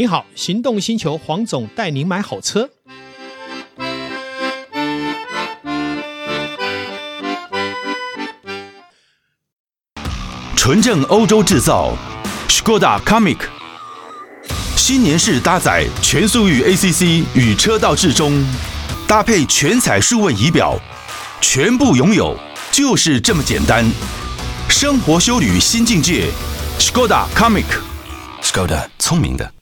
你好，行动星球黄总带您买好车。纯正欧洲制造，Skoda Comic，新年式搭载全速域 ACC 与车道智中，搭配全彩数位仪表，全部拥有就是这么简单。生活修旅新境界，Skoda Comic，Skoda 聪明的。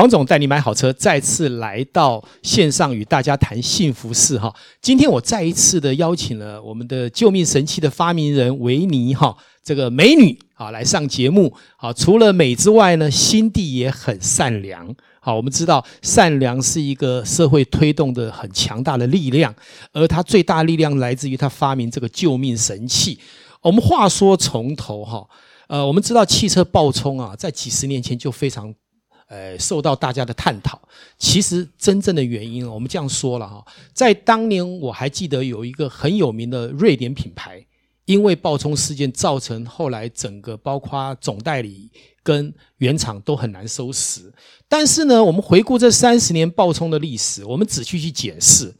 黄总带你买好车，再次来到线上与大家谈幸福事哈。今天我再一次的邀请了我们的救命神器的发明人维尼哈，这个美女啊来上节目。啊，除了美之外呢，心地也很善良。好，我们知道善良是一个社会推动的很强大的力量，而它最大力量来自于它发明这个救命神器。我们话说从头哈，呃，我们知道汽车爆冲啊，在几十年前就非常。呃，受到大家的探讨。其实真正的原因，我们这样说了哈，在当年我还记得有一个很有名的瑞典品牌，因为爆冲事件造成后来整个包括总代理跟原厂都很难收拾。但是呢，我们回顾这三十年爆冲的历史，我们仔细去解释，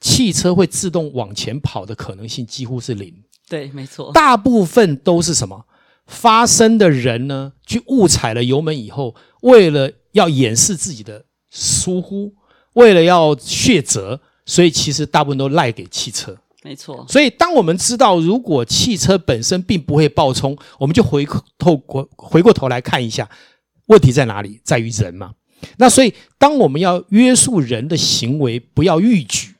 汽车会自动往前跑的可能性几乎是零。对，没错，大部分都是什么？发生的人呢，去误踩了油门以后，为了要掩饰自己的疏忽，为了要血责，所以其实大部分都赖给汽车。没错。所以当我们知道，如果汽车本身并不会爆冲，我们就回透过回过头来看一下，问题在哪里？在于人嘛。那所以，当我们要约束人的行为，不要逾矩，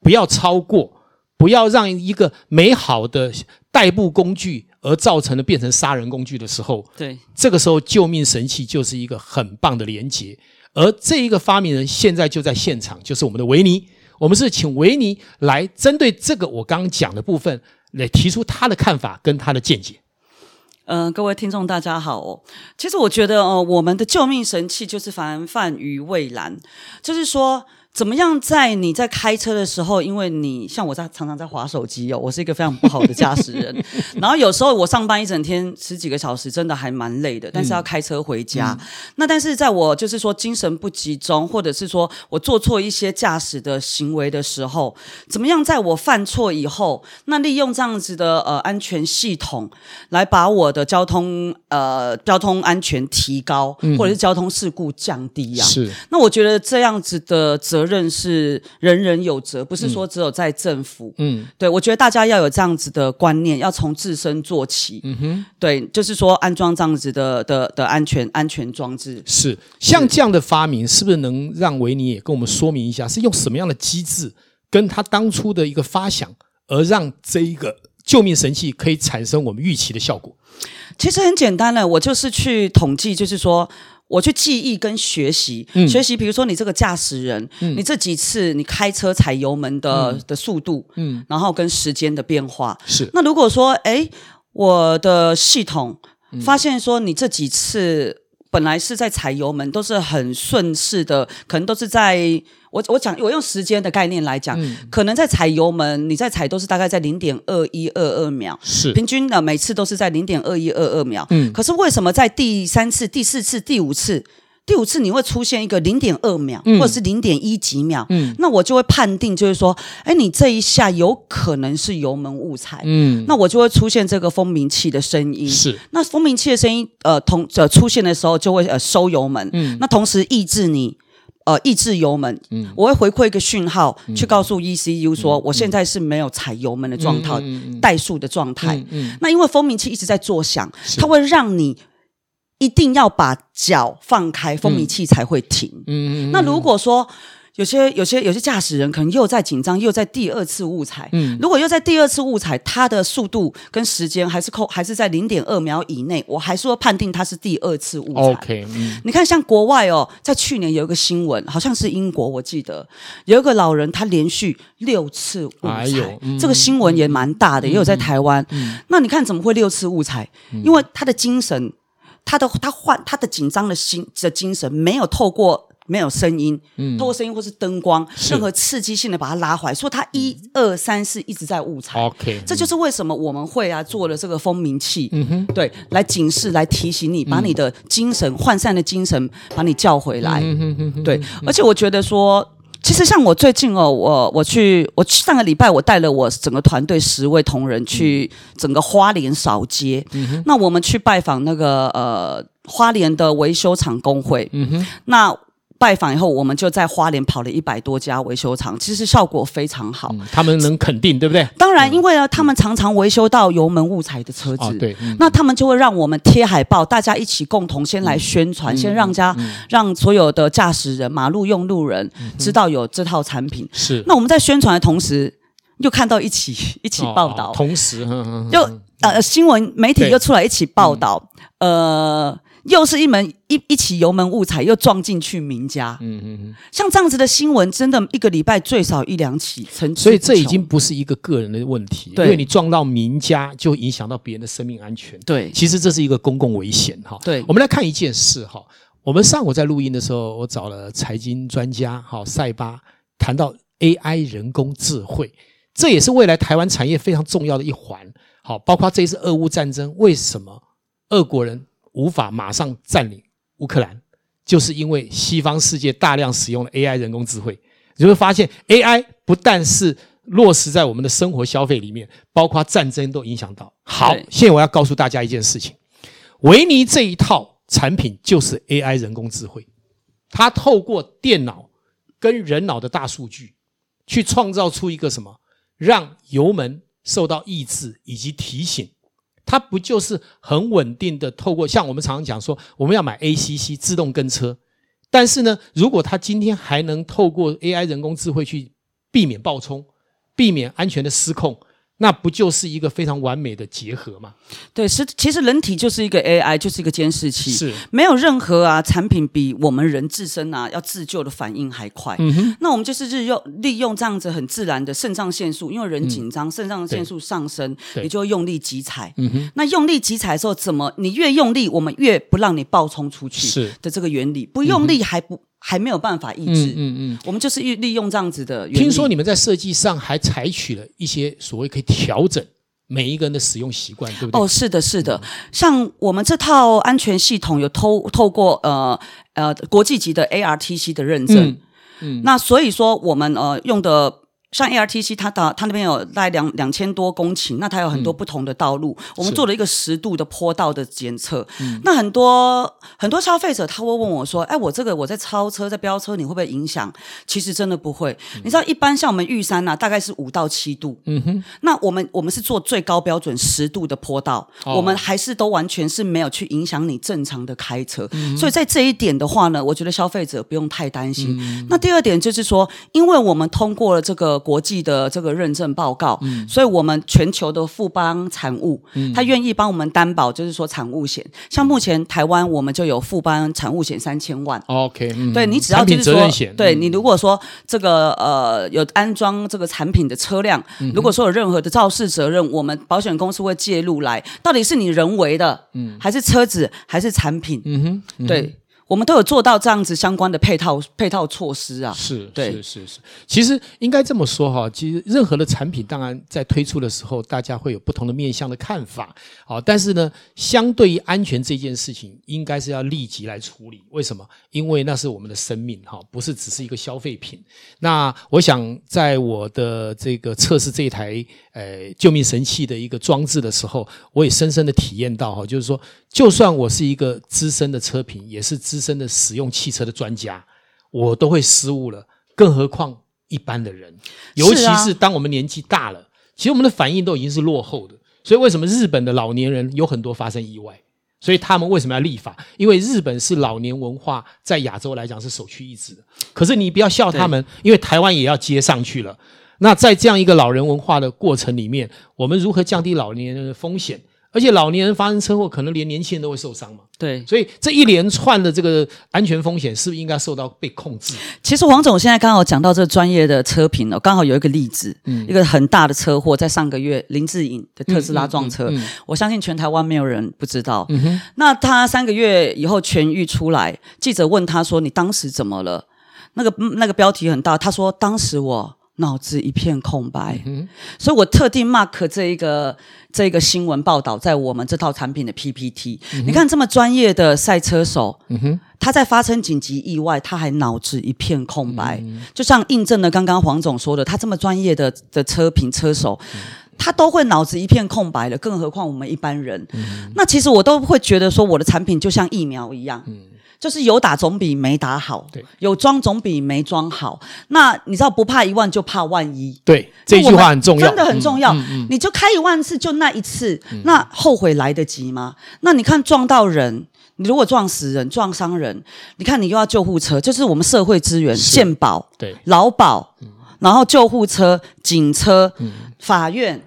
不要超过，不要让一个美好的代步工具。而造成的变成杀人工具的时候，对，这个时候救命神器就是一个很棒的连接。而这一个发明人现在就在现场，就是我们的维尼。我们是请维尼来针对这个我刚刚讲的部分来提出他的看法跟他的见解。嗯、呃，各位听众大家好哦。其实我觉得哦，我们的救命神器就是防范于未然，就是说。怎么样在你在开车的时候，因为你像我在常常在划手机哦，我是一个非常不好的驾驶人。然后有时候我上班一整天十几个小时，真的还蛮累的。但是要开车回家，嗯、那但是在我就是说精神不集中，或者是说我做错一些驾驶的行为的时候，怎么样在我犯错以后，那利用这样子的呃安全系统来把我的交通呃交通安全提高，或者是交通事故降低呀、啊？是。那我觉得这样子的责。责任是人人有责，不是说只有在政府。嗯，对，我觉得大家要有这样子的观念，要从自身做起。嗯哼，对，就是说安装这样子的的的安全安全装置。是像这样的发明，是不是能让维尼也跟我们说明一下，是用什么样的机制，跟他当初的一个发想，而让这一个救命神器可以产生我们预期的效果？其实很简单的，我就是去统计，就是说。我去记忆跟学习，嗯、学习，比如说你这个驾驶人，嗯、你这几次你开车踩油门的、嗯、的速度，嗯，然后跟时间的变化。是。那如果说，哎，我的系统发现说你这几次本来是在踩油门，都是很顺势的，可能都是在。我我讲，我用时间的概念来讲，嗯、可能在踩油门，你在踩都是大概在零点二一二二秒，是平均的每次都是在零点二一二二秒。嗯，可是为什么在第三次、第四次、第五次、第五次你会出现一个零点二秒，嗯、或者是零点一几秒？嗯，那我就会判定就是说，哎，你这一下有可能是油门误踩。嗯，那我就会出现这个蜂鸣器的声音。是，那蜂鸣器的声音，呃，同呃出现的时候就会呃收油门。嗯，那同时抑制你。呃，抑制油门，嗯，我会回馈一个讯号，嗯、去告诉 ECU 说，我现在是没有踩油门的状态，嗯、怠速的状态。那因为蜂鸣器一直在作响，它会让你一定要把脚放开，风鸣器才会停。嗯、那如果说。有些有些有些驾驶人可能又在紧张，又在第二次误踩。嗯，如果又在第二次误踩，他的速度跟时间还是扣，还是在零点二秒以内，我还是会判定他是第二次误踩。OK，嗯，你看像国外哦，在去年有一个新闻，好像是英国，我记得有一个老人他连续六次误踩，哎呦，嗯，这个新闻也蛮大的，嗯，也有在台湾。那你看怎么会六次误踩？因为他的精神，他的他换他的紧张的心的精神没有透过。没有声音，嗯，透过声音或是灯光，任何刺激性的把它拉回来，所以它一二三四一直在误踩。OK，这就是为什么我们会啊做了这个蜂鸣器，嗯哼，对，来警示、来提醒你，把你的精神涣散的精神把你叫回来。嗯哼哼哼，对，而且我觉得说，其实像我最近哦，我我去，我上个礼拜我带了我整个团队十位同仁去整个花莲扫街，嗯哼，那我们去拜访那个呃花莲的维修厂工会，嗯哼，那。拜访以后，我们就在花莲跑了一百多家维修厂，其实效果非常好。嗯、他们能肯定，对不对？当然，因为呢，他们常常维修到油门误踩的车子，哦、对、嗯，那他们就会让我们贴海报，大家一起共同先来宣传，嗯、先让家、嗯、让所有的驾驶人、马路用路人知道有这套产品。是。那我们在宣传的同时，又看到一起 一起报道，同时，呵呵就呃新闻媒体又出来一起报道，呃。又是一门一一起油门误踩，又撞进去名家。嗯嗯嗯，像这样子的新闻，真的一个礼拜最少一两起。所以这已经不是一个个人的问题，对，因为你撞到名家，就影响到别人的生命安全。对，其实这是一个公共危险哈。对，我们来看一件事哈。我们上午在录音的时候，我找了财经专家哈塞巴谈到 AI 人工智慧，这也是未来台湾产业非常重要的一环。好，包括这一次俄乌战争，为什么俄国人？无法马上占领乌克兰，就是因为西方世界大量使用了 AI 人工智慧。你会发现，AI 不但是落实在我们的生活消费里面，包括战争都影响到。好，现在我要告诉大家一件事情：维尼这一套产品就是 AI 人工智慧，它透过电脑跟人脑的大数据，去创造出一个什么，让油门受到抑制以及提醒。它不就是很稳定的透过像我们常常讲说，我们要买 ACC 自动跟车，但是呢，如果它今天还能透过 AI 人工智慧去避免爆冲，避免安全的失控。那不就是一个非常完美的结合吗？对，是其实人体就是一个 AI，就是一个监视器，是没有任何啊产品比我们人自身啊要自救的反应还快。嗯哼，那我们就是日用利用这样子很自然的肾上腺素，因为人紧张，肾、嗯、上腺素上升，你就会用力急踩。嗯哼，那用力急踩的时候，怎么你越用力，我们越不让你爆冲出去？是的，这个原理，不用力还不。嗯还没有办法抑制，嗯嗯，嗯，我们就是利利用这样子的。听说你们在设计上还采取了一些所谓可以调整每一个人的使用习惯，对不对？哦，是的，是的。像我们这套安全系统有透透过呃呃国际级的 ARTC 的认证，嗯，嗯，那所以说我们呃用的。像 ARTC，它的它那边有大概两两千多公顷，那它有很多不同的道路。嗯、我们做了一个十度的坡道的检测。那很多很多消费者他会问我说：“哎，我这个我在超车在飙车，你会不会影响？”其实真的不会。嗯、你知道，一般像我们玉山呐、啊，大概是五到七度。嗯哼。那我们我们是做最高标准十度的坡道，哦、我们还是都完全是没有去影响你正常的开车。嗯、所以在这一点的话呢，我觉得消费者不用太担心。嗯、那第二点就是说，因为我们通过了这个。国际的这个认证报告，嗯，所以我们全球的富邦产物，嗯，他愿意帮我们担保，就是说产物险。像目前台湾，我们就有富邦产物险三千万，OK，嗯，对你只要就是说，对你如果说这个呃有安装这个产品的车辆，嗯，如果说有任何的肇事责任，我们保险公司会介入来，到底是你人为的，嗯，还是车子，还是产品，嗯哼，嗯哼。对。我们都有做到这样子相关的配套配套措施啊，是，对，是是是。其实应该这么说哈，其实任何的产品，当然在推出的时候，大家会有不同的面向的看法，好，但是呢，相对于安全这件事情，应该是要立即来处理。为什么？因为那是我们的生命哈，不是只是一个消费品。那我想，在我的这个测试这一台呃救命神器的一个装置的时候，我也深深的体验到哈，就是说，就算我是一个资深的车评，也是资深的使用汽车的专家，我都会失误了，更何况一般的人，尤其是当我们年纪大了，其实我们的反应都已经是落后的。所以为什么日本的老年人有很多发生意外？所以他们为什么要立法？因为日本是老年文化在亚洲来讲是首屈一指的。可是你不要笑他们，因为台湾也要接上去了。那在这样一个老人文化的过程里面，我们如何降低老年人的风险？而且老年人发生车祸，可能连年轻人都会受伤嘛。对，所以这一连串的这个安全风险，是不是应该受到被控制？其实黄总现在刚好讲到这个专业的车评了，刚好有一个例子，嗯，一个很大的车祸，在上个月林志颖的特斯拉撞车，我相信全台湾没有人不知道。嗯，那他三个月以后痊愈出来，记者问他说：“你当时怎么了？”那个那个标题很大，他说：“当时我。”脑子一片空白，嗯、所以我特地 mark 这一个这一个新闻报道在我们这套产品的 PPT。嗯、你看这么专业的赛车手，他在发生紧急意外，他还脑子一片空白，嗯、就像印证了刚刚黄总说的，他这么专业的的车评车手，嗯、他都会脑子一片空白了，更何况我们一般人。嗯、那其实我都会觉得说，我的产品就像疫苗一样。嗯就是有打总比没打好，对，有装总比没装好。那你知道不怕一万就怕万一，对，这句话很重要，真的很重要。嗯嗯嗯、你就开一万次，就那一次，嗯、那后悔来得及吗？那你看撞到人，你如果撞死人、撞伤人，你看你又要救护车，就是我们社会资源、健保、对，劳保，嗯、然后救护车、警车、嗯、法院，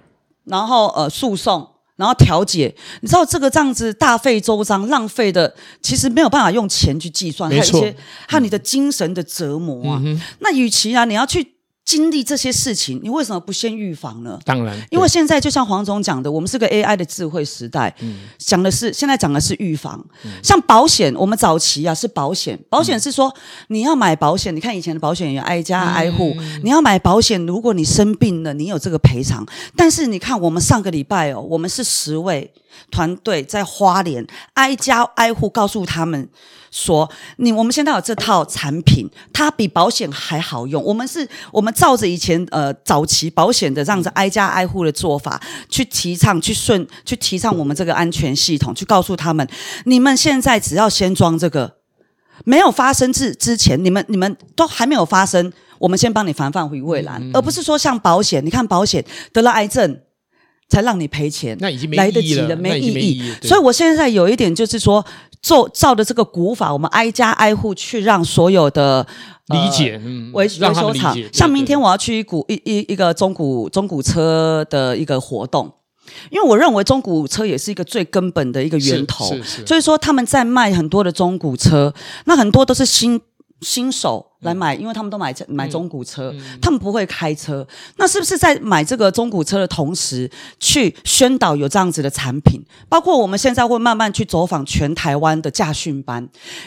然后呃诉讼。然后调解，你知道这个这样子大费周章，浪费的其实没有办法用钱去计算，还有一些还有你的精神的折磨啊。嗯、那与其啊，你要去。经历这些事情，你为什么不先预防呢？当然，因为现在就像黄总讲的，我们是个 AI 的智慧时代，嗯，讲的是现在讲的是预防。嗯、像保险，我们早期啊是保险，保险是说、嗯、你要买保险，你看以前的保险有挨家挨户，嗯、你要买保险，如果你生病了，你有这个赔偿。但是你看我们上个礼拜哦，我们是十位团队在花莲挨家挨户告诉他们。说你，我们现在有这套产品，它比保险还好用。我们是，我们照着以前呃早期保险的这样子挨家挨户的做法去提倡，去顺，去提倡我们这个安全系统，去告诉他们，你们现在只要先装这个，没有发生之之前，你们你们都还没有发生，我们先帮你防范于未然，而不是说像保险，你看保险得了癌症。才让你赔钱，那已经没来得及了，没意义。所以我现在有一点就是说，做照着这个古法，我们挨家挨户去让所有的理解，维维修厂。像明天我要去一股一一一个中古中古车的一个活动，因为我认为中古车也是一个最根本的一个源头。所以说他们在卖很多的中古车，那很多都是新。新手来买，因为他们都买买中古车，嗯嗯、他们不会开车。那是不是在买这个中古车的同时，去宣导有这样子的产品？包括我们现在会慢慢去走访全台湾的驾训班，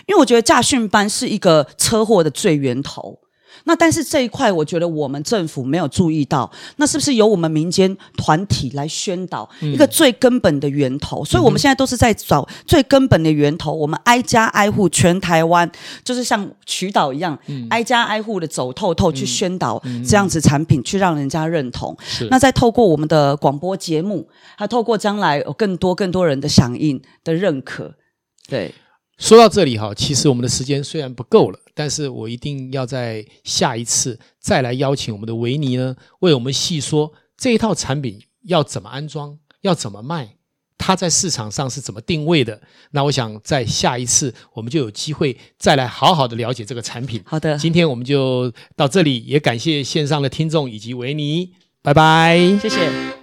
因为我觉得驾训班是一个车祸的最源头。那但是这一块，我觉得我们政府没有注意到，那是不是由我们民间团体来宣导一个最根本的源头？嗯、所以我们现在都是在找最根本的源头，我们挨家挨户，全台湾就是像渠道一样，嗯、挨家挨户的走透透去宣导这样子产品，嗯、去让人家认同。那再透过我们的广播节目，还透过将来有更多更多人的响应的认可，对。说到这里哈，其实我们的时间虽然不够了，但是我一定要在下一次再来邀请我们的维尼呢，为我们细说这一套产品要怎么安装，要怎么卖，它在市场上是怎么定位的。那我想在下一次我们就有机会再来好好的了解这个产品。好的，今天我们就到这里，也感谢线上的听众以及维尼，拜拜，谢谢。